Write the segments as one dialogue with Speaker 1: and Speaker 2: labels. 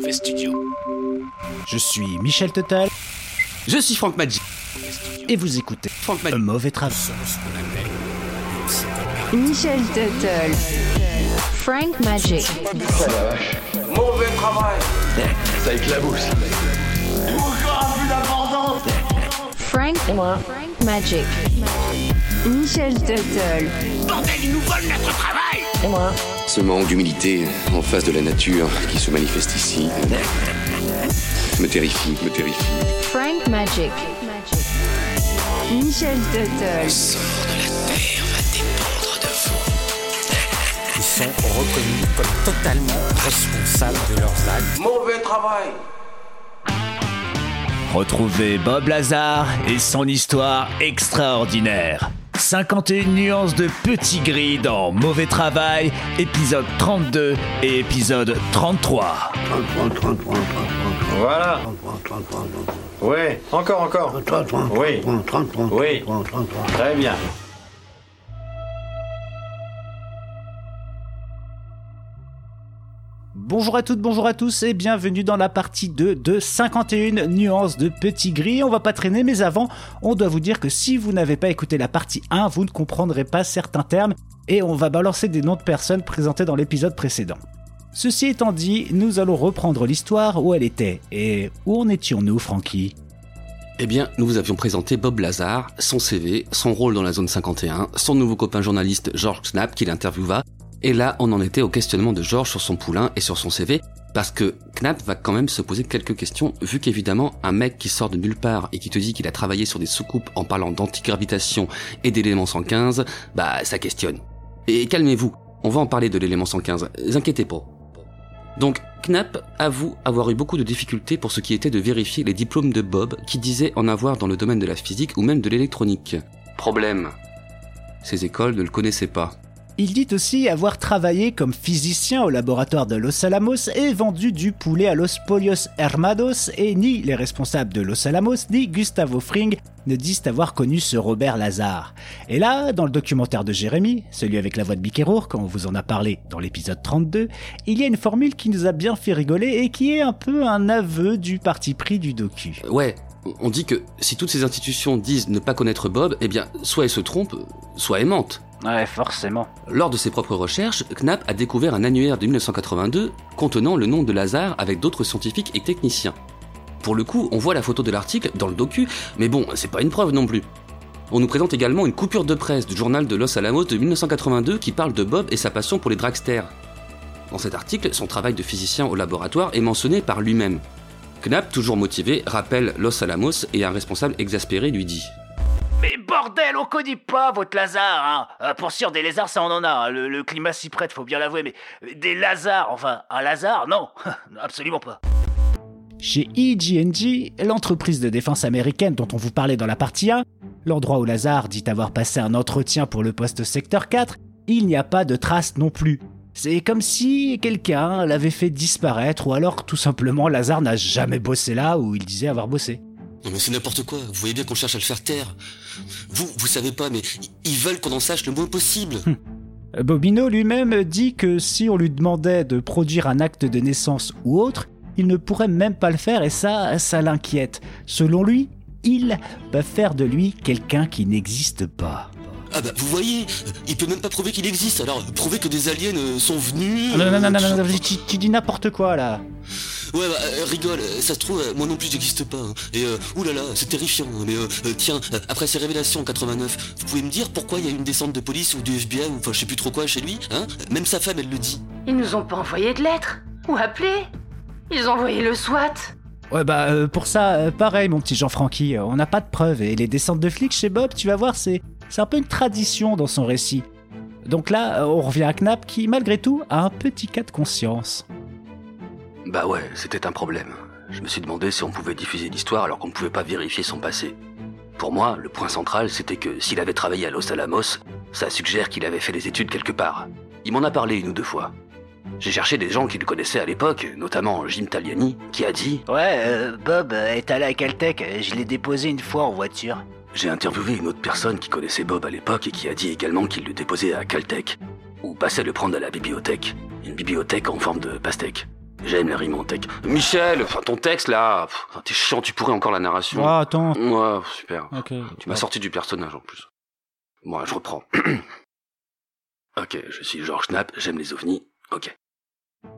Speaker 1: Mauvais Studio.
Speaker 2: Je suis Michel Total
Speaker 3: Je suis Franck Magic.
Speaker 2: et vous écoutez
Speaker 3: Franck
Speaker 2: Un
Speaker 3: Magic.
Speaker 2: mauvais travail.
Speaker 4: Michel Tuttle. Frank Magic.
Speaker 5: Mauvais travail.
Speaker 6: Ça éclabousse.
Speaker 4: Frank. Frank Magic. Michel Tuttle.
Speaker 1: Bordel, ils nous volent notre travail
Speaker 6: Ce manque d'humilité en face de la nature qui se manifeste ici me terrifie, me terrifie.
Speaker 4: Frank Magic. Michel Tuttle.
Speaker 7: Ils sont reconnus comme totalement responsables de leurs actes.
Speaker 5: Mauvais travail.
Speaker 2: Retrouvez Bob Lazar et son histoire extraordinaire. 51 nuances de petit gris dans Mauvais Travail, épisode 32 et épisode 33.
Speaker 8: Voilà. Oui, encore, encore. Oui. Oui. Très bien.
Speaker 2: Bonjour à toutes, bonjour à tous et bienvenue dans la partie 2 de 51 nuances de petit gris. On va pas traîner mais avant, on doit vous dire que si vous n'avez pas écouté la partie 1, vous ne comprendrez pas certains termes et on va balancer des noms de personnes présentées dans l'épisode précédent. Ceci étant dit, nous allons reprendre l'histoire où elle était. Et où en étions-nous, Francky?
Speaker 3: Eh bien, nous vous avions présenté Bob Lazar, son CV, son rôle dans la zone 51, son nouveau copain journaliste George Knapp qui l'interviewa, et là on en était au questionnement de George sur son poulain et sur son CV, parce que Knapp va quand même se poser quelques questions, vu qu'évidemment un mec qui sort de nulle part et qui te dit qu'il a travaillé sur des soucoupes en parlant d'antigravitation et d'élément 115, bah ça questionne. Et calmez-vous, on va en parler de l'élément 115, inquiétez pas. Donc, Knapp avoue avoir eu beaucoup de difficultés pour ce qui était de vérifier les diplômes de Bob qui disait en avoir dans le domaine de la physique ou même de l'électronique. Problème. Ces écoles ne le connaissaient pas.
Speaker 2: Il dit aussi avoir travaillé comme physicien au laboratoire de Los Alamos et vendu du poulet à Los Polios Hermados et ni les responsables de Los Alamos ni Gustavo Fring ne disent avoir connu ce Robert Lazare. Et là, dans le documentaire de Jérémy, celui avec la voix de Mickey Rourke, quand on vous en a parlé dans l'épisode 32, il y a une formule qui nous a bien fait rigoler et qui est un peu un aveu du parti pris du docu.
Speaker 3: Ouais, on dit que si toutes ces institutions disent ne pas connaître Bob, eh bien, soit elles se trompent, soit elles mentent.
Speaker 2: Ouais, forcément.
Speaker 3: Lors de ses propres recherches, Knapp a découvert un annuaire de 1982 contenant le nom de Lazare avec d'autres scientifiques et techniciens. Pour le coup, on voit la photo de l'article dans le docu, mais bon, c'est pas une preuve non plus. On nous présente également une coupure de presse du journal de Los Alamos de 1982 qui parle de Bob et sa passion pour les dragsters. Dans cet article, son travail de physicien au laboratoire est mentionné par lui-même. Knapp, toujours motivé, rappelle Los Alamos et un responsable exaspéré lui dit
Speaker 9: bordel, on connaît pas votre Lazare, hein Euh, Pour sûr, des lézards, ça on en a. hein. Le, le climat s'y prête, faut bien l'avouer, mais des Lazars, enfin, un Lazare, non, absolument pas.
Speaker 2: Chez EG&G, l'entreprise de défense américaine dont on vous parlait dans la partie 1, l'endroit où Lazare dit avoir passé un entretien pour le poste secteur 4, il n'y a pas de traces non plus. C'est comme si quelqu'un l'avait fait disparaître ou alors tout simplement Lazare n'a jamais bossé là où il disait avoir bossé.
Speaker 3: Non mais c'est n'importe quoi, vous voyez bien qu'on cherche à le faire taire. Vous, vous savez pas, mais ils veulent qu'on en sache le moins possible.
Speaker 2: Bobino lui-même dit que si on lui demandait de produire un acte de naissance ou autre, il ne pourrait même pas le faire et ça, ça l'inquiète. Selon lui, il va faire de lui quelqu'un qui n'existe pas.
Speaker 3: Ah bah vous voyez, il peut même pas prouver qu'il existe, alors prouver que des aliens euh, sont venus...
Speaker 2: Non, non, non, non, non,
Speaker 3: euh,
Speaker 2: tu dis n'importe quoi là.
Speaker 3: Ouais, bah, euh, rigole, euh, ça se trouve, euh, moi non plus j'existe pas. hein. Et euh, oulala, c'est terrifiant. hein. Mais euh, euh, tiens, euh, après ces révélations en 89, vous pouvez me dire pourquoi il y a une descente de police ou du FBI ou enfin je sais plus trop quoi chez lui hein Même sa femme, elle le dit.
Speaker 10: Ils nous ont pas envoyé de lettres Ou appelé Ils ont envoyé le SWAT
Speaker 2: Ouais bah euh, pour ça, euh, pareil mon petit Jean-Francky, euh, on n'a pas de preuves et les descentes de flics chez Bob, tu vas voir, c'est c'est un peu une tradition dans son récit. Donc là, euh, on revient à Knapp qui, malgré tout, a un petit cas de conscience.
Speaker 3: Bah ouais, c'était un problème. Je me suis demandé si on pouvait diffuser l'histoire alors qu'on ne pouvait pas vérifier son passé. Pour moi, le point central, c'était que s'il avait travaillé à Los Alamos, ça suggère qu'il avait fait des études quelque part. Il m'en a parlé une ou deux fois. J'ai cherché des gens qui le connaissaient à l'époque, notamment Jim Taliani, qui a dit
Speaker 9: Ouais, euh, Bob est allé à Caltech, je l'ai déposé une fois en voiture.
Speaker 3: J'ai interviewé une autre personne qui connaissait Bob à l'époque et qui a dit également qu'il le déposait à Caltech, ou passait le prendre à la bibliothèque, une bibliothèque en forme de pastèque. J'aime les rimes en tech. Michel, enfin ton texte là, t'es chiant, tu pourrais encore la narration.
Speaker 2: Ah, attends.
Speaker 3: Ouais, super.
Speaker 2: Ok.
Speaker 3: Tu m'as sorti du personnage en plus. Bon, je reprends. ok, je suis Georges Knapp, j'aime les ovnis. Ok.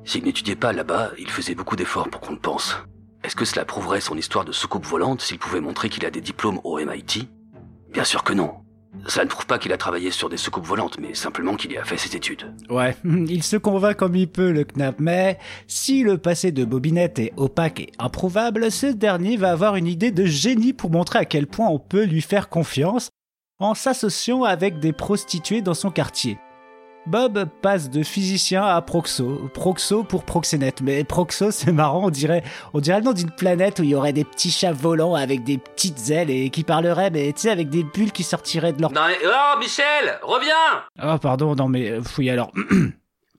Speaker 3: S'il n'étudiait pas là-bas, il faisait beaucoup d'efforts pour qu'on le pense. Est-ce que cela prouverait son histoire de soucoupe volante s'il pouvait montrer qu'il a des diplômes au MIT Bien sûr que non. Cela ne prouve pas qu'il a travaillé sur des soucoupes volantes, mais simplement qu'il y a fait ses études.
Speaker 2: Ouais, il se convainc comme il peut, le Knapp, mais si le passé de Bobinette est opaque et improuvable, ce dernier va avoir une idée de génie pour montrer à quel point on peut lui faire confiance en s'associant avec des prostituées dans son quartier. Bob passe de physicien à proxo. Proxo pour proxénète. Mais proxo, c'est marrant, on dirait, on dirait le nom d'une planète où il y aurait des petits chats volants avec des petites ailes et qui parleraient, mais tu sais, avec des bulles qui sortiraient de leur...
Speaker 3: Non mais... Oh, Michel Reviens
Speaker 2: Oh, pardon, non mais, euh, fouille alors.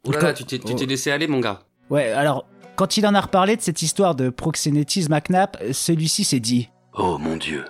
Speaker 3: Oh là là, tu t'es tu t'es laissé aller, mon gars.
Speaker 2: Ouais, alors, quand il en a reparlé de cette histoire de proxénétisme à Knapp, celui-ci s'est dit...
Speaker 3: Oh mon dieu.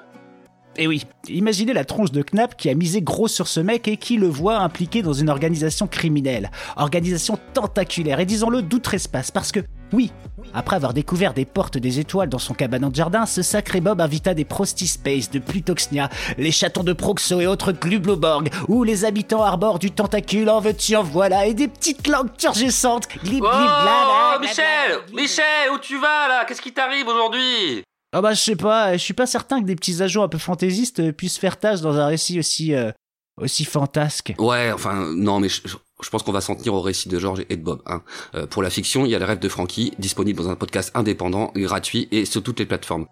Speaker 2: Et oui, imaginez la tronche de Knapp qui a misé gros sur ce mec et qui le voit impliqué dans une organisation criminelle. Organisation tentaculaire et disons-le d'outre-espace. Parce que, oui, après avoir découvert des portes des étoiles dans son cabanon de jardin, ce sacré Bob invita des Prostispace de Plutoxnia, les chatons de Proxo et autres Glubloborg, où les habitants arborent du tentacule en veux-tu en voilà et des petites langues turgescentes. Glib, glib,
Speaker 3: Oh, Michel Michel, où tu vas là? Qu'est-ce qui t'arrive aujourd'hui?
Speaker 2: Ah bah je sais pas, je suis pas certain que des petits ajouts un peu fantaisistes euh, puissent faire tâche dans un récit aussi euh, aussi fantasque.
Speaker 3: Ouais, enfin, non, mais je, je pense qu'on va s'en tenir au récit de Georges et de Bob. Hein. Euh, pour la fiction, il y a le rêve de Frankie, disponible dans un podcast indépendant, gratuit et sur toutes les plateformes.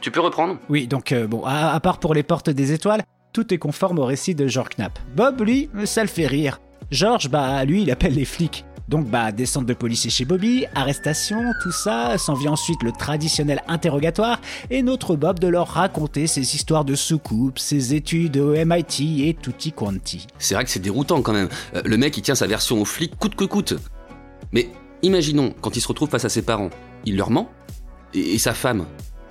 Speaker 3: Tu peux reprendre?
Speaker 2: Oui, donc euh, bon, à, à part pour les portes des étoiles, tout est conforme au récit de George Knapp. Bob, lui, ça le fait rire. George, bah lui, il appelle les flics. Donc bah descente de policier chez Bobby, arrestation, tout ça, s'en vient ensuite le traditionnel interrogatoire et notre Bob de leur raconter ses histoires de soucoupes, ses études au MIT et tutti quanti.
Speaker 3: C'est vrai que c'est déroutant quand même. Euh, le mec, il tient sa version aux flics coûte que coûte. Mais imaginons, quand il se retrouve face à ses parents, il leur ment? Et, et sa femme?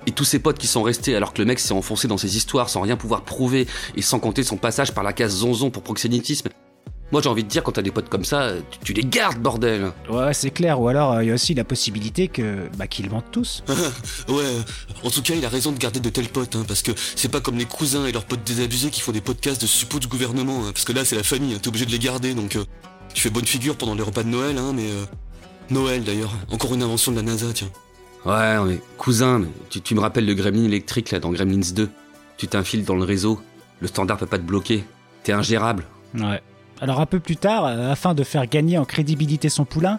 Speaker 3: Et tous ses potes qui sont restés alors que le mec s'est enfoncé dans ses histoires sans rien pouvoir prouver et sans compter son passage par la case zonzon pour proxénétisme? Moi j'ai envie de dire quand t'as des potes comme ça, tu, tu les gardes bordel
Speaker 2: Ouais, c'est clair, ou alors il y a aussi la possibilité que bah qu'ils mentent tous.
Speaker 11: ouais, en tout cas, il a raison de garder de tels potes, hein, parce que c'est pas comme les cousins et leurs potes désabusés qui font des podcasts de suppôts du gouvernement, hein, parce que là, c'est la famille, hein, t'es obligé de les garder, donc euh, tu fais bonne figure pendant les repas de Noël, hein, mais... euh, Noël, d'ailleurs, encore une invention de la NASA, tiens.
Speaker 3: Ouais, mais tu, tu me rappelles le gremlin électrique là dans Gremlins 2. Tu t'infiles dans le réseau, le standard peut pas te bloquer, t'es ingérable.
Speaker 2: Ouais. Alors un peu plus tard, euh, afin de faire gagner en crédibilité son poulain,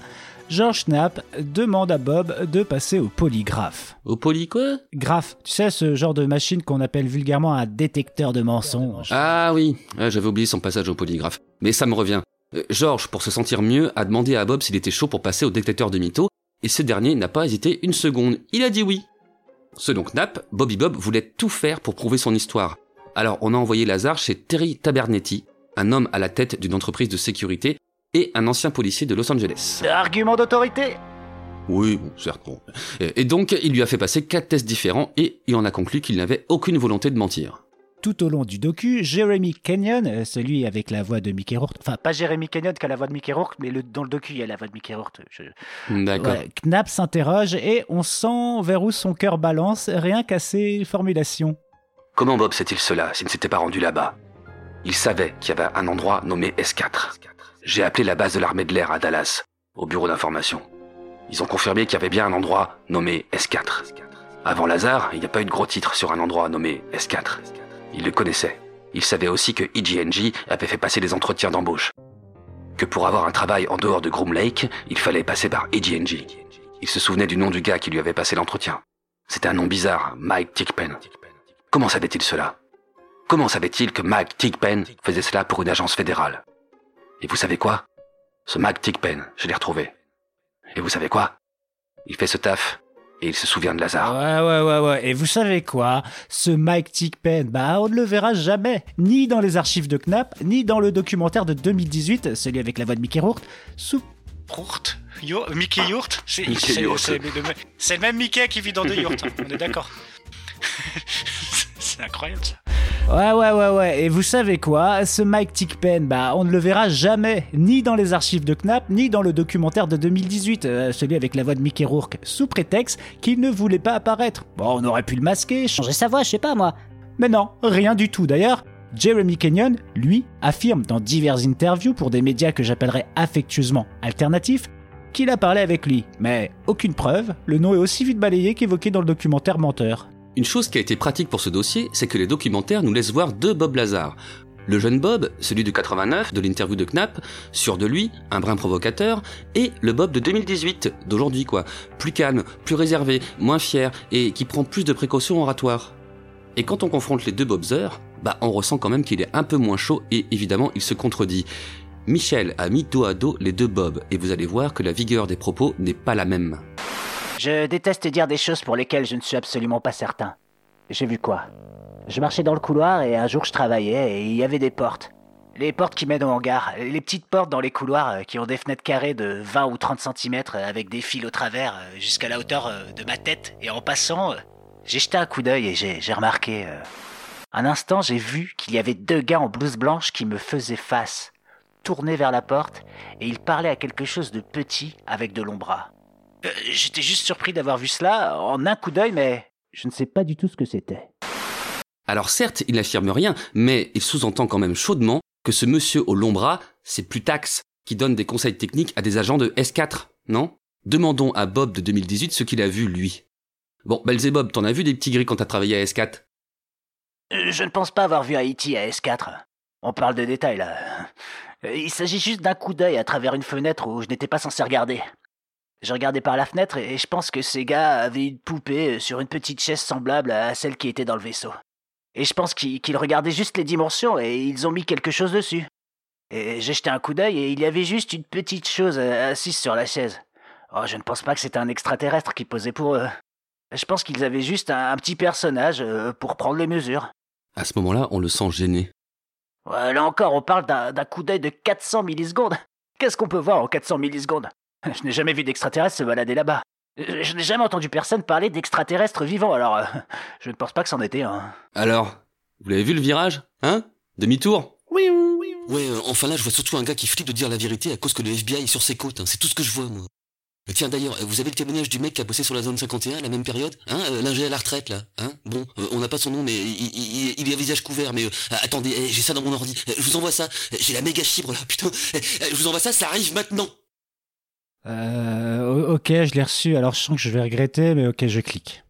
Speaker 2: George Knapp demande à Bob de passer au polygraphe.
Speaker 3: Au poly quoi?
Speaker 2: Graphe, tu sais, ce genre de machine qu'on appelle vulgairement un détecteur de mensonges.
Speaker 3: Ah oui, Ouais, j'avais oublié son passage au polygraphe. Mais ça me revient. Euh, Georges, pour se sentir mieux, a demandé à Bob s'il était chaud pour passer au détecteur de mythos, et ce dernier n'a pas hésité une seconde. Il a dit oui. Selon Knapp, Bobby Bob voulait tout faire pour prouver son histoire. Alors on a envoyé Lazare chez Terry Tabernetti, un homme à la tête d'une entreprise de sécurité et un ancien policier de Los Angeles.
Speaker 9: Argument d'autorité?
Speaker 3: Oui, bon, certes. Bon. Et donc, il lui a fait passer quatre tests différents et il en a conclu qu'il n'avait aucune volonté de mentir.
Speaker 2: Tout au long du docu, Jeremy Kenyon, euh, celui avec la voix de Mickey Rourke, enfin pas Jeremy Kenyon qui a la voix de Mickey Rourke, mais le, dans le docu il y a la voix de Mickey Rourke. je-
Speaker 3: D'accord.
Speaker 2: Ouais, Knapp s'interroge et on sent vers où son cœur balance rien qu'à ses formulations.
Speaker 6: Comment Bob sait-il cela s'il ne s'était pas rendu là-bas? Il savait qu'il y avait un endroit nommé S4. J'ai appelé la base de l'armée de l'air à Dallas, au bureau d'information. Ils ont confirmé qu'il y avait bien un endroit nommé S4. Avant Lazare, il n'y a pas eu de gros titre sur un endroit nommé S4. Ils le connaissaient. Ils savaient aussi que EGNG avait fait passer des entretiens d'embauche. Que pour avoir un travail en dehors de Groom Lake, il fallait passer par EGNG. Il se souvenait du nom du gars qui lui avait passé l'entretien. C'était un nom bizarre, Mike Tickpen. Comment savait-il cela? Comment savait-il que Mike Tickpen faisait cela pour une agence fédérale? Et vous savez quoi? Ce Mike Tickpen, je l'ai retrouvé. Et vous savez quoi? Il fait ce taf et il se souvient de Lazare.
Speaker 2: Ouais, ouais, ouais, ouais. Et vous savez quoi? Ce Mike Tickpen, bah on ne le verra jamais. Ni dans les archives de Knapp, ni dans le documentaire de 2018, celui avec la voix de Mickey Rourke, sous
Speaker 12: Yo- Mickey Yourt le, c'est le même Mickey qui vit dans deux yurts, hein, on est d'accord. c'est incroyable ça.
Speaker 2: Ouais, ouais, ouais, ouais. Et vous savez quoi? Ce Mike Tickpen, bah, on ne le verra jamais, ni dans les archives de Knapp, ni dans le documentaire de 2018, euh, celui avec la voix de Mickey Rourke, sous prétexte qu'il ne voulait pas apparaître. Bon, on aurait pu le masquer, changer sa voix, je sais pas moi. Mais non, rien du tout d'ailleurs. Jeremy Kenyon, lui, affirme dans diverses interviews pour des médias que j'appellerais affectueusement alternatifs qu'il a parlé avec lui. Mais aucune preuve, le nom est aussi vite balayé qu'évoqué dans le documentaire Menteur.
Speaker 3: Une chose qui a été pratique pour ce dossier, c'est que les documentaires nous laissent voir deux Bob Lazar. Le jeune Bob, celui de 89, de l'interview de Knapp, sûr de lui, un brin provocateur, et le Bob de 2018, d'aujourd'hui quoi, plus calme, plus réservé, moins fier, et qui prend plus de précautions oratoires. Et quand on confronte les deux Bobzer, bah on ressent quand même qu'il est un peu moins chaud et évidemment il se contredit. Michel a mis dos à dos les deux Bob et vous allez voir que la vigueur des propos n'est pas la même.
Speaker 9: Je déteste dire des choses pour lesquelles je ne suis absolument pas certain. J'ai vu quoi? Je marchais dans le couloir et un jour je travaillais et il y avait des portes. Les portes qui mènent au hangar, les petites portes dans les couloirs euh, qui ont des fenêtres carrées de 20 ou 30 cm avec des fils au travers euh, jusqu'à la hauteur euh, de ma tête et en passant, j'ai jeté un coup d'œil et j'ai remarqué... Un instant, j'ai vu qu'il y avait deux gars en blouse blanche qui me faisaient face, tournés vers la porte, et ils parlaient à quelque chose de petit avec de longs bras. Euh, j'étais juste surpris d'avoir vu cela en un coup d'œil, mais je ne sais pas du tout ce que c'était.
Speaker 3: Alors certes, il n'affirme rien, mais il sous-entend quand même chaudement que ce monsieur au long bras, c'est Plutax, qui donne des conseils techniques à des agents de S4, non? Demandons à Bob de 2018 ce qu'il a vu, lui. Bon, Belzébob, t'en as vu des petits gris quand t'as travaillé à S4
Speaker 9: euh, Je ne pense pas avoir vu Haïti à S4. On parle de détails, là. Euh, il s'agit juste d'un coup d'œil à travers une fenêtre où je n'étais pas censé regarder. Je regardais par la fenêtre et je pense que ces gars avaient une poupée euh, sur une petite chaise semblable à celle qui était dans le vaisseau. Et je pense qu'ils regardaient juste les dimensions et ils ont mis quelque chose dessus. Et j'ai jeté un coup d'œil et il y avait juste une petite chose euh, assise sur la chaise. Oh, je ne pense pas que c'était un extraterrestre qui posait pour eux. Je pense qu'ils avaient juste un, petit personnage euh, pour prendre les mesures.
Speaker 3: À ce moment-là, on le sent gêné.
Speaker 9: là encore, on parle d'un coup d'œil de 400 millisecondes. Qu'est-ce qu'on peut voir en 400 millisecondes? Je n'ai jamais vu d'extraterrestres se balader là-bas. Je n'ai jamais entendu personne parler d'extraterrestres vivants, alors euh, je ne pense pas que c'en était un.
Speaker 3: Alors, vous l'avez vu le virage Hein? Demi-tour?
Speaker 11: Oui, oui. Ouais, euh, enfin là, je vois surtout un gars qui flippe de dire la vérité à cause que le FBI est sur ses côtes. Hein. C'est tout ce que je vois, moi. Tiens, d'ailleurs, vous avez le témoignage du mec qui a bossé sur la zone 51 à la même période? Hein euh, L'ingé à la retraite, là Hein? Bon, on n'a pas son nom, mais il, il, a visage couvert, mais... attendez, eh, j'ai ça dans mon ordi. Je vous envoie ça. J'ai la méga chibre, là, putain. Je vous envoie ça, ça arrive maintenant
Speaker 2: euh, ok, je l'ai reçu, alors je sens que je vais regretter, mais ok, je clique.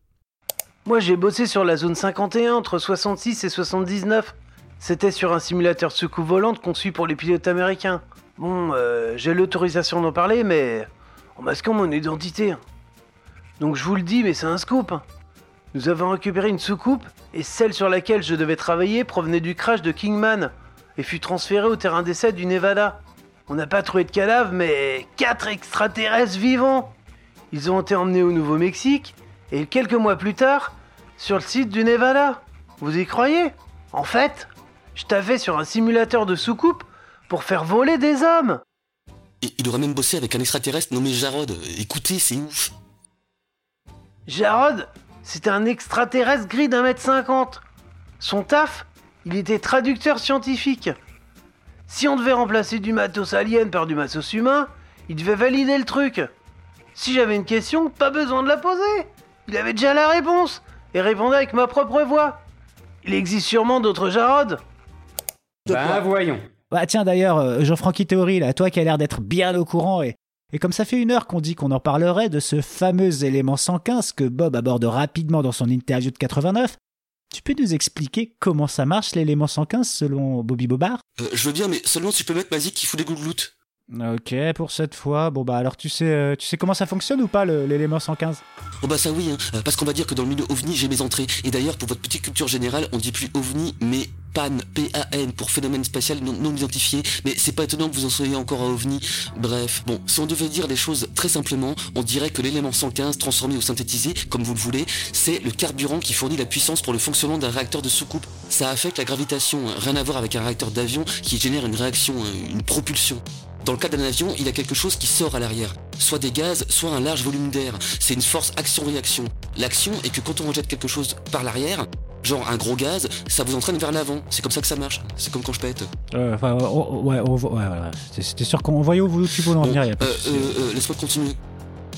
Speaker 13: Moi j'ai bossé sur la zone 51 entre 66 et 79. C'était sur un simulateur soucoupe volante conçu pour les pilotes américains. Bon, euh, j'ai l'autorisation d'en parler, mais en masquant mon identité. Donc je vous le dis, mais c'est un scoop. Nous avons récupéré une soucoupe, et celle sur laquelle je devais travailler provenait du crash de Kingman, et fut transférée au terrain d'essai du Nevada. On n'a pas trouvé de cadavre, mais quatre extraterrestres vivants. Ils ont été emmenés au Nouveau-Mexique et quelques mois plus tard, sur le site du Nevada. Vous y croyez? En fait, je t'avais sur un simulateur de soucoupe pour faire voler des hommes.
Speaker 11: il aurait même bossé avec un extraterrestre nommé Jarod. Écoutez, c'est ouf.
Speaker 13: Jarod, c'était un extraterrestre gris d'un mètre cinquante. Son taf, il était traducteur scientifique. Si on devait remplacer du matos alien par du matos humain, il devait valider le truc. Si j'avais une question, pas besoin de la poser. Il avait déjà la réponse et répondait avec ma propre voix. Il existe sûrement d'autres Jarod.
Speaker 2: Bah voyons. Bah tiens d'ailleurs, euh, Jean-Francky Théorie, là, toi qui as l'air d'être bien au courant et, et comme ça fait une heure qu'on dit qu'on en parlerait de ce fameux élément 115 que Bob aborde rapidement dans son interview de 89, tu peux nous expliquer comment ça marche l'élément 115 selon Bobby Bobard?
Speaker 11: Euh, Je veux bien, mais seulement tu peux mettre Mazik qui fout des gougloutes.
Speaker 2: Ok, pour cette fois. Bon bah alors tu sais, euh, tu sais comment ça fonctionne ou pas l'élément 115
Speaker 11: Oh bah ça oui, hein, euh, parce qu'on va dire que dans le milieu ovni j'ai mes entrées. Et d'ailleurs pour votre petite culture générale, on dit plus ovni mais PAN, P-A-N pour phénomène spatial non, identifié. Mais c'est pas étonnant que vous en soyez encore à ovni. Bref, bon, si on devait dire les choses très simplement, on dirait que l'élément 115 transformé ou synthétisé, comme vous le voulez, c'est le carburant qui fournit la puissance pour le fonctionnement d'un réacteur de soucoupe. Ça affecte la gravitation, hein. rien à voir avec un réacteur d'avion qui génère une réaction, hein, une propulsion. Dans le cas d'un avion, il y a quelque chose qui sort à l'arrière. Soit des gaz, soit un large volume d'air. C'est une force action-réaction. L'action est que quand on rejette quelque chose par l'arrière, Genre un gros gaz, ça vous entraîne vers l'avant. C'est comme ça que ça marche. C'est comme quand je pète.
Speaker 2: Euh, enfin, oh, ouais, oh, ouais, ouais, ouais. C'était- sûr qu'on voyait où tu voulais en venir.
Speaker 11: euh,
Speaker 2: souci.
Speaker 11: euh, euh, Laisse-moi continuer.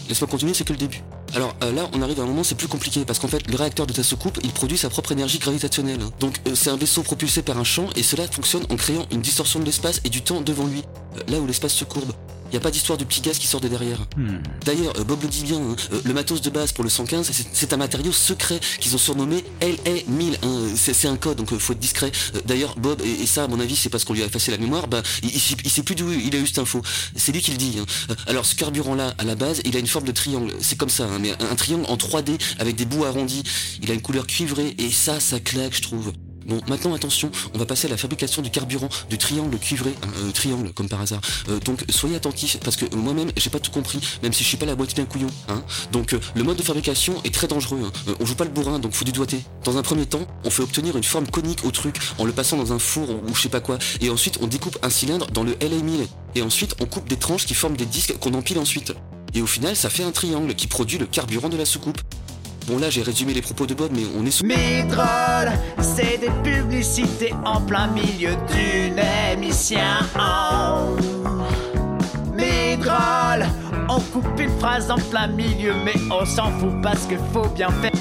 Speaker 11: Laisse-moi continuer, c'est que le début. Alors euh, là, on arrive à un moment, c'est plus compliqué parce qu'en fait, le réacteur de ta soucoupe, il produit sa propre énergie gravitationnelle. Donc euh, c'est un vaisseau propulsé par un champ et cela fonctionne en créant une distorsion de l'espace et du temps devant lui, euh, là où l'espace se courbe. Il n'y a pas d'histoire de petit gaz qui sort de derrière.
Speaker 2: Hmm.
Speaker 11: D'ailleurs, euh, Bob le dit bien, hein, euh, le matos de base pour le 115, c'est- un matériau secret qu'ils ont surnommé LA1000. hein, euh, c'est un code, donc il faut être discret. D'ailleurs, Bob, et, et ça, à mon avis, c'est parce qu'on lui a effacé la mémoire, bah, il, il, sait- il sait plus d'où il a eu cette info. C'est lui qui le dit. hein. Alors, ce carburant-là, à la base, il a une forme de triangle. C'est comme ça, hein, mais un, un triangle en 3D avec des bouts arrondis. Il a une couleur cuivrée, et ça, ça claque, je trouve. Bon, maintenant attention, on va passer à la fabrication du carburant, du triangle cuivré, hein, euh, triangle comme par hasard. Euh, donc soyez attentifs parce que euh, moi-même j'ai pas tout compris, même si je suis pas la moitié d'un couillon. Hein. Donc euh, le mode de fabrication est très dangereux. hein. Euh, on joue pas le bourrin, donc faut du doigté. Dans un premier temps, on fait obtenir une forme conique au truc en le passant dans un four ou, ou je sais pas quoi, et ensuite on découpe un cylindre dans le LA1000, et ensuite on coupe des tranches qui forment des disques qu'on empile ensuite. Et au final, ça fait un triangle qui produit le carburant de la soucoupe. Bon là j'ai résumé les propos de Bob, mais on est sous...
Speaker 9: Midroll, c'est des publicités en plein milieu d'une émission. Midroll, on coupe une phrase en plein milieu, mais on s'en fout parce que faut bien faire.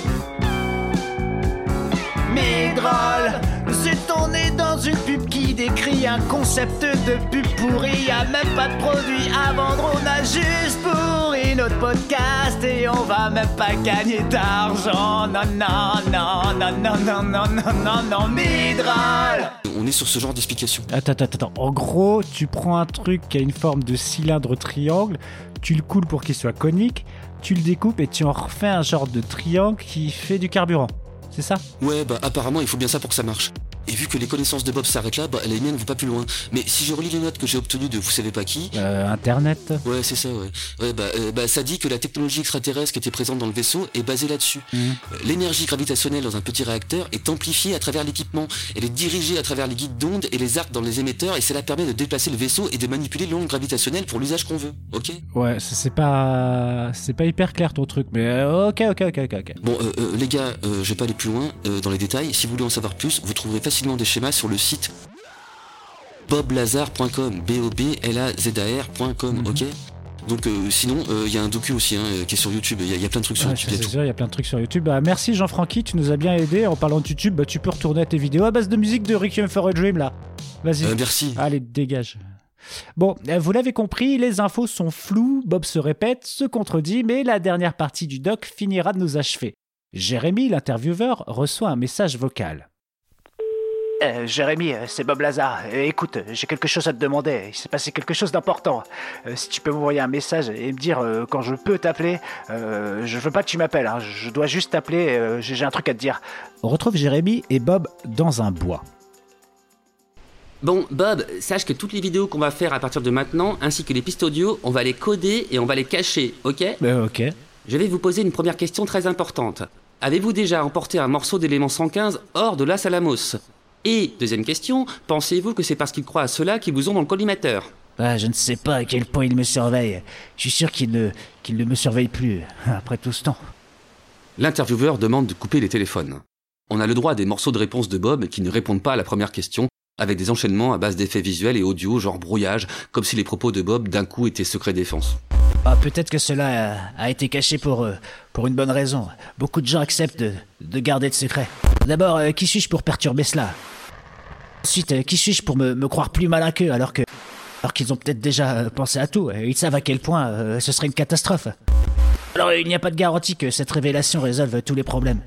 Speaker 9: Midroll, c'est on est dans une pub qui décrit un concept de pub pourri. Y a même pas de produit à vendre, on a juste pourri notre podcast et on va même pas gagner d'argent. Non, non, non, non, non, non, non, non, non, non, Midroll.
Speaker 11: On est sur ce genre d'explication.
Speaker 2: Attends, attends, attends. En gros, tu prends un truc qui a une forme de cylindre triangle, tu le coules pour qu'il soit conique, tu le découpes et tu en refais un genre de triangle qui fait du carburant. C'est ça
Speaker 11: Ouais, bah apparemment il faut bien ça pour que ça marche. Et vu que les connaissances de Bob s'arrêtent là, bah les miennes vont pas plus loin. Mais si je relis les notes que j'ai obtenues de vous savez pas qui...
Speaker 2: Euh, Internet
Speaker 11: Ouais, c'est ça, ouais. Ouais, bah, euh, bah ça dit que la technologie extraterrestre qui était présente dans le vaisseau est basée là-dessus.
Speaker 2: Mhm.
Speaker 11: Euh, L'énergie gravitationnelle dans un petit réacteur est amplifiée à travers l'équipement. Elle est dirigée à travers les guides d'ondes et les arcs dans les émetteurs et cela permet de déplacer le vaisseau et de manipuler l'onde gravitationnelle pour l'usage qu'on veut. Ok
Speaker 2: Ouais, c'est pas, c'est pas hyper clair ton truc, mais euh, ok, ok, ok, ok.
Speaker 11: Bon, euh, les gars, je vais pas aller plus loin dans les détails. Si vous voulez en savoir plus, vous trouverez facilement des schémas sur le site boblazar.com, B-O-B-L-A-Z-A-R.com, ok Donc euh, sinon, il y a un docu aussi hein, euh, qui est sur YouTube. Il y, a- il y a plein de trucs sur
Speaker 2: Ouais,
Speaker 11: YouTube. il y a
Speaker 2: c'est
Speaker 11: tout.
Speaker 2: sûr, il y a plein de trucs sur YouTube. Bah, merci Jean-Francky, tu nous as bien aidé. En parlant de YouTube, bah, tu peux retourner à tes vidéos à base de musique de Requiem for a Dream là. Vas-y.
Speaker 11: Euh, merci.
Speaker 2: Allez, dégage. Bon, euh, vous l'avez compris, les infos sont floues, Bob se répète, se contredit, mais la dernière partie du doc finira de nous achever. Jérémy, l'intervieweur, reçoit un message vocal.
Speaker 9: Euh, Jérémy, euh, c'est Bob Lazar. Euh, écoute, j'ai quelque chose à te demander. Il s'est passé quelque chose d'important. Euh, si tu peux m'envoyer un message et me dire euh, quand je peux t'appeler, euh, je veux pas que tu m'appelles. hein. Je dois juste t'appeler. euh, j'ai un truc à te dire.
Speaker 2: On retrouve Jérémy et Bob dans un bois.
Speaker 3: Bon, Bob, sache que toutes les vidéos qu'on va faire à partir de maintenant, ainsi que les pistes audio, on va les coder et on va les cacher, ok?
Speaker 2: Euh, ok.
Speaker 3: Je vais vous poser une première question très importante. Avez-vous déjà emporté un morceau d'élément 115 hors de la Salamos Et, deuxième question, pensez-vous que c'est parce qu'ils croient à cela qu'ils vous ont dans le collimateur?
Speaker 9: Ah, je ne sais pas à quel point il me surveille. Je suis sûr qu'il ne, me surveille plus après tout ce temps.
Speaker 3: L'intervieweur demande de couper les téléphones. On a le droit à des morceaux de réponse de Bob qui ne répondent pas à la première question, avec des enchaînements à base d'effets visuels et audio, genre brouillage, comme si les propos de Bob d'un coup étaient secret défense.
Speaker 9: Ah, peut-être que cela a, a été caché pour, euh, pour une bonne raison. Beaucoup de gens acceptent de, de garder le secret. D'abord, euh, qui suis-je pour perturber cela? Ensuite, euh, qui suis-je pour me, croire plus malin qu'eux alors que alors qu'ils ont peut-être déjà euh, pensé à tout et Ils savent à quel point euh, ce serait une catastrophe. Alors, il n'y a pas de garantie que cette révélation résolve tous les problèmes.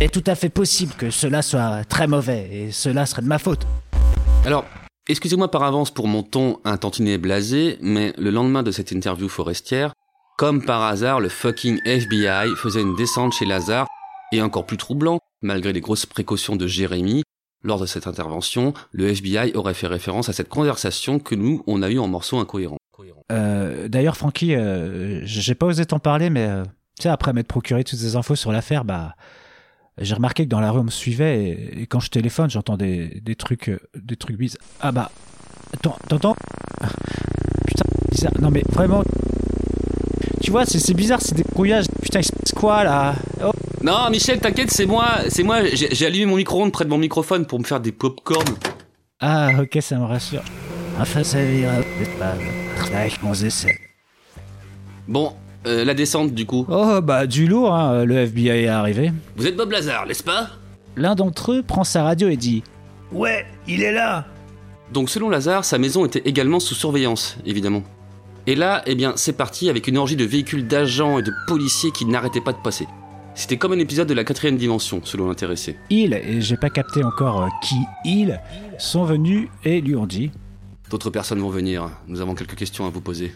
Speaker 9: Il est tout à fait possible que cela soit très mauvais et cela serait de ma faute.
Speaker 3: Alors, excusez-moi par avance pour mon ton un tantinet blasé, mais le lendemain de cette interview forestière, comme par hasard, le fucking FBI faisait une descente chez Lazare, et encore plus troublant, malgré les grosses précautions de Jérémy, lors de cette intervention, le FBI aurait fait référence à cette conversation que nous, on a eue en morceaux incohérents.
Speaker 2: Euh, D'ailleurs, Francky, euh, j'ai pas osé t'en parler, mais euh, tu sais, après m'être procuré toutes ces infos sur l'affaire, bah, j'ai remarqué que dans la rue on me suivait et, quand je téléphone, j'entends des, trucs, euh, des trucs bizarres. Ah bah, t'entends? Putain, bizarre. Non mais vraiment, tu vois, c'est bizarre, c'est des brouillages. Putain, il se quoi là Oh,
Speaker 3: Non, Michel, t'inquiète, c'est moi. C'est moi. J'ai allumé mon micro-ondes près de mon microphone pour me faire des pop-corn.
Speaker 2: Ah, ok, ça me rassure. Enfin, ça ira peut-être pas. Avec mon essai.
Speaker 3: Bon, euh, la descente du coup.
Speaker 2: Oh, bah, du lourd, hein, le FBI est arrivé.
Speaker 3: Vous êtes Bob Lazar, n'est-ce pas?
Speaker 2: L'un d'entre eux prend sa radio et dit
Speaker 1: Ouais, il est là.
Speaker 3: Donc selon Lazare, sa maison était également sous surveillance, évidemment. Et là, eh bien, c'est parti avec une orgie de véhicules d'agents et de policiers qui n'arrêtaient pas de passer. C'était comme un épisode de la quatrième dimension, selon l'intéressé.
Speaker 2: Ils, et j'ai pas capté encore euh, qui ils, sont venus et lui ont dit
Speaker 3: D'autres personnes vont venir, nous avons quelques questions à vous poser.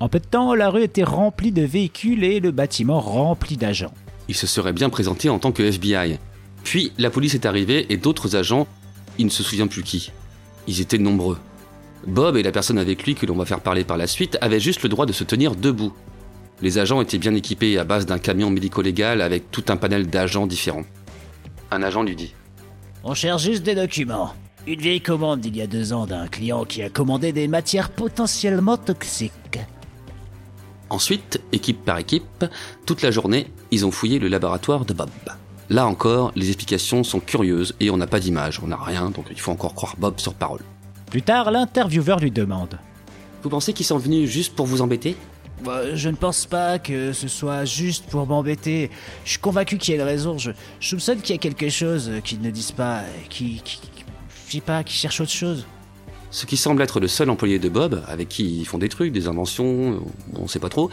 Speaker 2: En peu de temps, la rue était remplie de véhicules et le bâtiment rempli d'agents.
Speaker 3: Il se serait bien présenté en tant que FBI. Puis la police est arrivée et d'autres agents, il ne se souvient plus qui. Ils étaient nombreux. Bob et la personne avec lui que l'on va faire parler par la suite avaient juste le droit de se tenir debout. Les agents étaient bien équipés à base d'un camion médico-légal avec tout un panel d'agents différents. Un agent lui dit
Speaker 9: On cherche juste des documents. Une vieille commande d'il y a deux ans d'un client qui a commandé des matières potentiellement toxiques.
Speaker 3: Ensuite, équipe par équipe, toute la journée, ils ont fouillé le laboratoire de Bob. Là encore, les explications sont curieuses et on n'a pas d'image, on n'a rien, donc il faut encore croire Bob sur parole.
Speaker 2: Plus tard, l'intervieweur lui demande
Speaker 3: Vous pensez qu'ils sont venus juste pour vous embêter?
Speaker 9: Bah, je ne pense pas que ce soit juste pour m'embêter. Je suis convaincu qu'il y a une raison. Je, je soupçonne qu'il y a quelque chose qu'ils ne disent pas, qui, qui, qui- je sais pas, qui cherche autre chose.
Speaker 3: Ce qui semble être le seul employé de Bob, avec qui ils font des trucs, des inventions, on sait pas trop,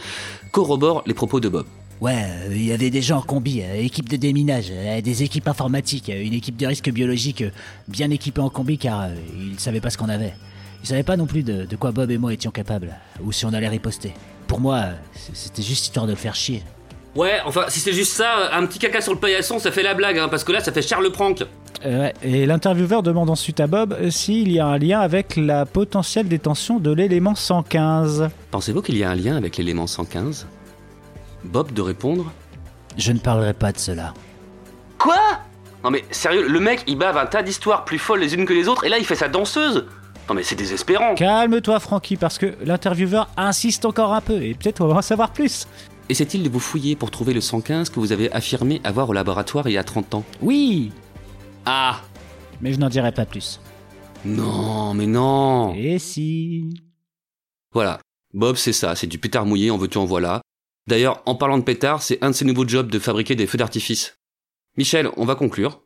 Speaker 3: corrobore les propos de Bob.
Speaker 9: Ouais, euh, il y avait des gens en combi, euh, équipe de déminage, euh, des équipes informatiques, une équipe de risque biologique bien équipée en combi car ils savaient pas ce qu'on avait. Ils savaient pas non plus de, de quoi Bob et moi étions capables, ou si on allait riposter. Pour moi, c'était juste histoire de le faire chier.
Speaker 3: Ouais, enfin, si c'est juste ça, un petit caca sur le paillasson, ça fait la blague, hein, parce que là, ça fait cher le prank.
Speaker 2: Euh, Et l'intervieweur demande ensuite à Bob s'il y a un lien avec la potentielle détention de l'élément 115.
Speaker 3: Pensez-vous qu'il y a un lien avec l'élément 115 Bob de répondre
Speaker 9: Je ne parlerai pas de cela.
Speaker 3: Quoi? Non mais sérieux, le mec il bave un tas d'histoires plus folles les unes que les autres et là il fait sa danseuse Non mais c'est désespérant
Speaker 2: Calme-toi, Frankie, parce que l'intervieweur insiste encore un peu et peut-être on va en savoir plus.
Speaker 3: Essaie-t-il de vous fouiller pour trouver le 115 que vous avez affirmé avoir au laboratoire il y a 30 ans?
Speaker 2: Oui,
Speaker 3: Ah
Speaker 2: mais je n'en dirai pas plus.
Speaker 3: Non, mais non
Speaker 2: Et si
Speaker 3: Voilà, Bob c'est ça, c'est du pétard mouillé, en veux-tu en voilà. D'ailleurs, en parlant de pétard, c'est un de ses nouveaux jobs de fabriquer des feux d'artifice. Michel, on va conclure.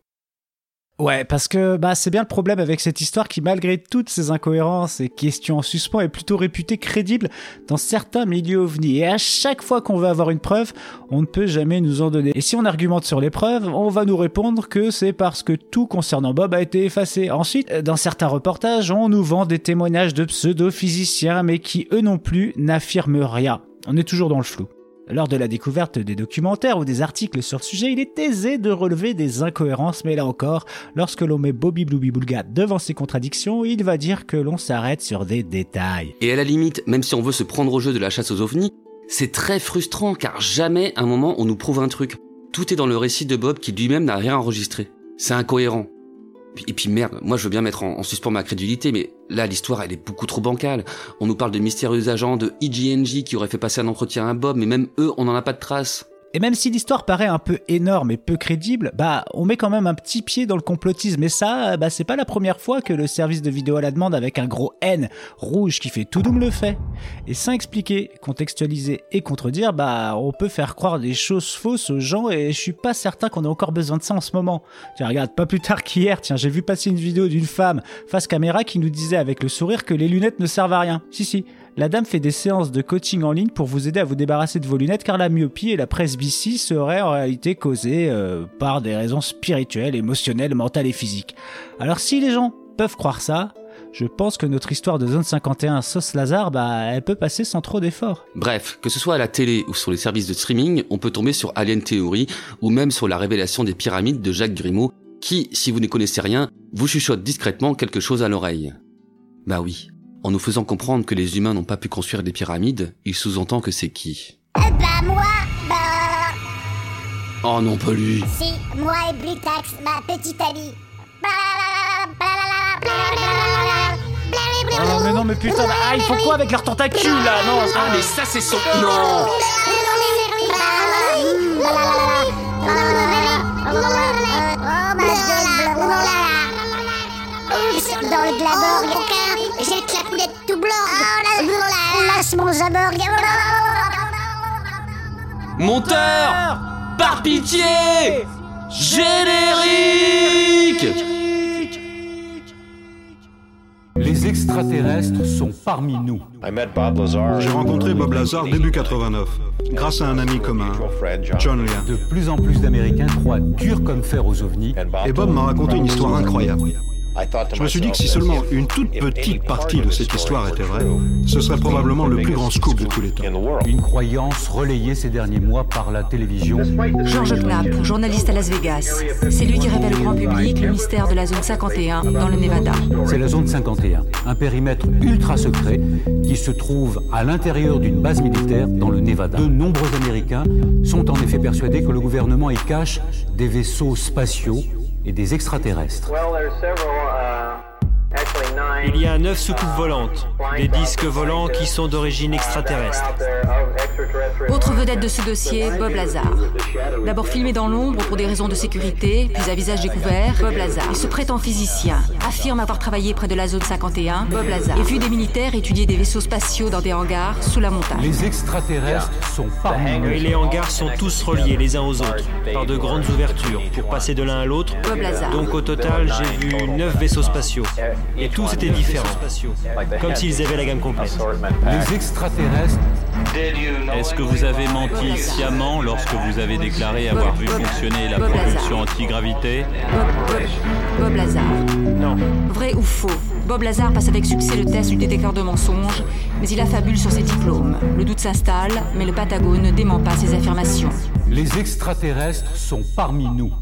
Speaker 2: Ouais, parce que bah c'est bien le problème avec cette histoire qui, malgré toutes ses incohérences et questions en suspens, est plutôt réputée crédible dans certains milieux ovnis. Et à chaque fois qu'on veut avoir une preuve, on ne peut jamais nous en donner. Et si on argumente sur les preuves, on va nous répondre que c'est parce que tout concernant Bob a été effacé. Ensuite, dans certains reportages, on nous vend des témoignages de pseudo-physiciens, mais qui eux non plus n'affirment rien. On est toujours dans le flou. Lors de la découverte des documentaires ou des articles sur le sujet, il est aisé de relever des incohérences, mais là encore, lorsque l'on met Bobby Blooby Boulga devant ses contradictions, il va dire que l'on s'arrête sur des détails.
Speaker 3: Et à la limite, même si on veut se prendre au jeu de la chasse aux ovnis, c'est très frustrant car jamais un moment on nous prouve un truc. Tout est dans le récit de Bob qui lui-même n'a rien enregistré. C'est incohérent. Et puis merde, moi je veux bien mettre en, en suspens ma crédulité, mais là l'histoire elle est beaucoup trop bancale. On nous parle de mystérieux agents de IGNJ qui auraient fait passer un entretien à Bob, mais même eux on n'en a pas de traces.
Speaker 2: Et même si l'histoire paraît un peu énorme et peu crédible, bah on met quand même un petit pied dans le complotisme. Et ça, bah c'est pas la première fois que le service de vidéo à la demande avec un gros N rouge qui fait tout double le fait. Et sans expliquer, contextualiser et contredire, bah on peut faire croire des choses fausses aux gens et je suis pas certain qu'on ait encore besoin de ça en ce moment. Tiens, regarde, pas plus tard qu'hier, tiens, j'ai vu passer une vidéo d'une femme face caméra qui nous disait avec le sourire que les lunettes ne servent à rien. Si si, la dame fait des séances de coaching en ligne pour vous aider à vous débarrasser de vos lunettes car la myopie et la presbytie seraient en réalité causées euh, par des raisons spirituelles, émotionnelles, mentales et physiques. Alors si les gens peuvent croire ça, je pense que notre histoire de zone 51 sauce Lazare, bah, elle peut passer sans trop d'efforts.
Speaker 3: Bref, que ce soit à la télé ou sur les services de streaming, on peut tomber sur Alien Theory ou même sur la révélation des pyramides de Jacques Grimaud qui, si vous ne connaissez rien, vous chuchote discrètement quelque chose à l'oreille. Bah oui, en nous faisant comprendre que les humains n'ont pas pu construire des pyramides, il sous-entend que c'est qui
Speaker 14: Eh moi, bah...
Speaker 3: Oh non, pas lui
Speaker 14: Si, moi et Blutax, ma petite amie
Speaker 2: Oh mais non mais putain ah, ils font quoi avec leurs tentacules là non
Speaker 3: Ah mais ça c'est son non Dans le
Speaker 14: bah, Lâche mon Zaborg.
Speaker 3: Monteur Par pitié Générique
Speaker 15: Les extraterrestres sont parmi nous.
Speaker 16: J'ai rencontré Bob Lazar début 89, grâce à un ami commun, John Lian.
Speaker 15: De plus en plus d'Américains croient dur comme fer aux ovnis.
Speaker 16: Et Bob m'a raconté une histoire incroyable. Je me suis dit que si seulement une toute petite partie de cette histoire était vraie, ce serait probablement le plus grand scoop de tous les temps.
Speaker 15: Une croyance relayée ces derniers mois par la télévision.
Speaker 17: George Knapp, journaliste à Las Vegas. C'est lui qui révèle au grand public le mystère de la zone 51 dans le Nevada.
Speaker 15: C'est la zone 51, un périmètre ultra secret qui se trouve à l'intérieur d'une base militaire dans le Nevada. De nombreux Américains sont en effet persuadés que le gouvernement y cache des vaisseaux spatiaux et des extraterrestres.
Speaker 18: Il y a neuf soucoupes volantes, des disques volants qui sont d'origine extraterrestre.
Speaker 17: Autre vedette de ce dossier, Bob Lazar. D'abord filmé dans l'ombre pour des raisons de sécurité, puis à visage découvert, Bob Lazar. Il se prétend physicien, affirme avoir travaillé près de la zone 51, Bob Lazar, et vu des militaires étudier des vaisseaux spatiaux dans des hangars sous la montagne.
Speaker 15: Les extraterrestres sont parmi nous.
Speaker 18: Et les hangars sont tous reliés les uns aux autres par de grandes ouvertures pour passer de l'un à l'autre.
Speaker 17: Bob Lazar.
Speaker 18: Donc au total, j'ai vu neuf vaisseaux spatiaux. Et tous étaient différents, comme s'ils avaient la gamme complète.
Speaker 15: Les extraterrestres
Speaker 19: Est-ce que vous avez menti sciemment lorsque vous avez déclaré avoir vu fonctionner la
Speaker 17: Bob Lazar.
Speaker 19: propulsion antigravité?
Speaker 17: Bob, Bob, Bob Lazar.
Speaker 18: Non.
Speaker 17: Vrai ou faux Bob Lazar passe avec succès le test du détecteur de mensonges, mais il affabule sur ses diplômes. Le doute s'installe, mais le Patagone ne dément pas ses affirmations.
Speaker 15: Les extraterrestres sont parmi nous.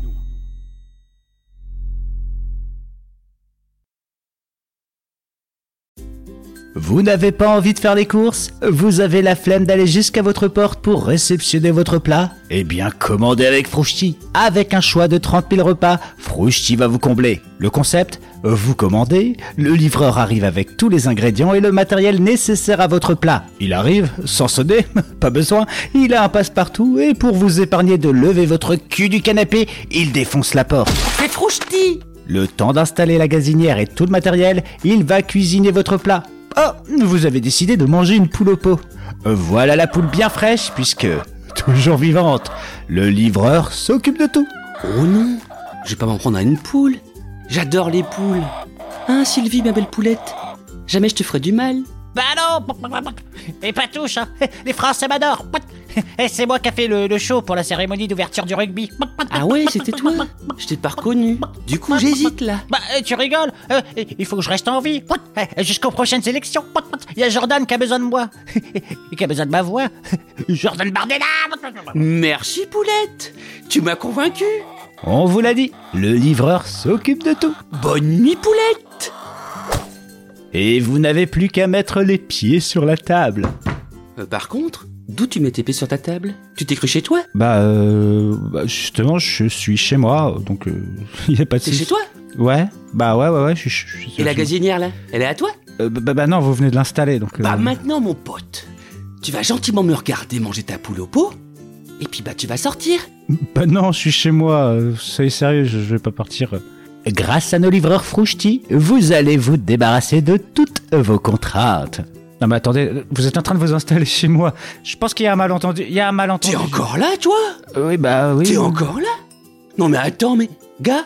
Speaker 2: Vous n'avez pas envie de faire les courses? Vous avez la flemme d'aller jusqu'à votre porte pour réceptionner votre plat? Eh bien, commandez avec Frushti. Avec un choix de 30 000 repas, Frushti va vous combler. Le concept? Vous commandez, le livreur arrive avec tous les ingrédients et le matériel nécessaire à votre plat. Il arrive, sans sonner, pas besoin, il a un passe-partout et pour vous épargner de lever votre cul du canapé, il défonce la porte.
Speaker 10: C'est Frouchti
Speaker 2: Le temps d'installer la gazinière et tout le matériel, il va cuisiner votre plat. Oh, vous avez décidé de manger une poule au pot. Voilà la poule bien fraîche puisque, toujours vivante, le livreur s'occupe de tout.
Speaker 3: Oh non Je vais pas m'en prendre à une poule. J'adore les poules. Hein, Sylvie, ma belle poulette Jamais je te ferai du mal.
Speaker 9: Bah non Et pas touche, hein. Les Français m'adorent. Et c'est moi qui a fait le, le show pour la cérémonie d'ouverture du rugby.
Speaker 3: Ah ouais, c'était toi. Je t'ai pas reconnu. Du coup, j'hésite là.
Speaker 9: Bah, euh, tu rigoles. Euh, Il faut que je reste en vie. Euh, Jusqu'aux prochaines élections. Il y a Jordan qui a besoin de moi. Et qui a besoin de ma voix. Jordan Bardella.
Speaker 3: Merci, poulette. Tu m'as convaincu.
Speaker 2: On vous l'a dit, le livreur s'occupe de tout.
Speaker 3: Bonne nuit, poulette
Speaker 2: Et vous n'avez plus qu'à mettre les pieds sur la table.
Speaker 3: Euh, Par contre, d'où tu mets tes pieds sur ta table? Tu t'es cru chez toi?
Speaker 2: Bah, euh, bah, justement, je suis chez moi, donc il n'y a pas de
Speaker 3: C'est chez toi?
Speaker 2: Ouais, bah ouais, ouais, ouais, je, suis
Speaker 3: Et la gazinière là Elle est à toi?
Speaker 2: Euh, bah, bah non, vous venez de l'installer, donc... euh,
Speaker 3: Bah maintenant, mon pote, tu vas gentiment me regarder manger ta poule au pot, et puis bah tu vas sortir.
Speaker 2: Bah non, je suis chez moi, euh, soyez sérieux, je, je vais pas partir. Grâce à nos livreurs Frushti, vous allez vous débarrasser de toutes vos contraintes. Non mais attendez, vous êtes en train de vous installer chez moi. Je pense qu'il y a un malentendu. Il y a un malentendu.
Speaker 3: T'es encore là, toi?
Speaker 2: Euh, Oui, bah oui.
Speaker 3: T'es encore là? Non mais attends, mais gars,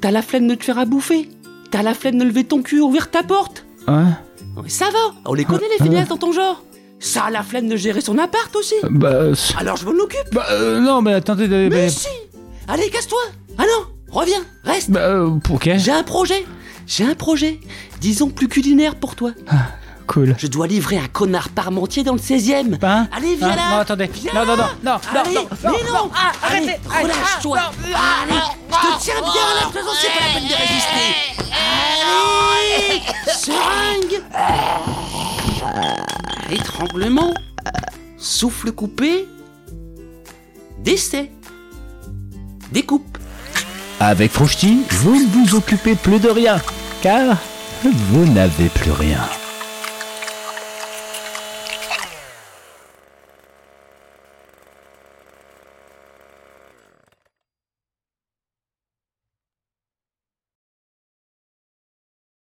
Speaker 3: t'as la flemme de te faire à bouffer? T'as la flemme de lever ton cul, ouvrir ta porte? Non, mais ça va, on les connaît les feignasses dans ton genre Ça a la flemme de gérer son appart aussi
Speaker 2: Bah...
Speaker 3: Alors je m'en occupe
Speaker 2: Bah euh, non, mais attendez...
Speaker 3: Mais
Speaker 2: mais-
Speaker 3: si Allez, casse-toi Ah non Reviens, reste.
Speaker 2: Bah euh, ok.
Speaker 3: J'ai un projet. J'ai un projet. Disons plus culinaire pour toi.
Speaker 2: Cool.
Speaker 3: Je dois livrer un connard parmentier dans le 16ème
Speaker 2: Hein
Speaker 3: Allez, viens
Speaker 2: Hein
Speaker 3: là.
Speaker 2: Non, attendez.
Speaker 3: Viens.
Speaker 2: Non, non, non, non, non,
Speaker 3: Allez,
Speaker 2: non,
Speaker 3: mais
Speaker 2: non,
Speaker 3: non,
Speaker 2: non, ah,
Speaker 3: Allez,
Speaker 2: arrêtez,
Speaker 3: relâche-toi.
Speaker 2: Arrêtez,
Speaker 3: Allez, je te tiens bien de toute façon, c'est pas la peine de résister. Allez Seringue. Étranglement. Souffle coupé. Décès. Découpe
Speaker 2: Avec Frushti, vous ne vous occupez plus de rien, car vous n'avez plus rien.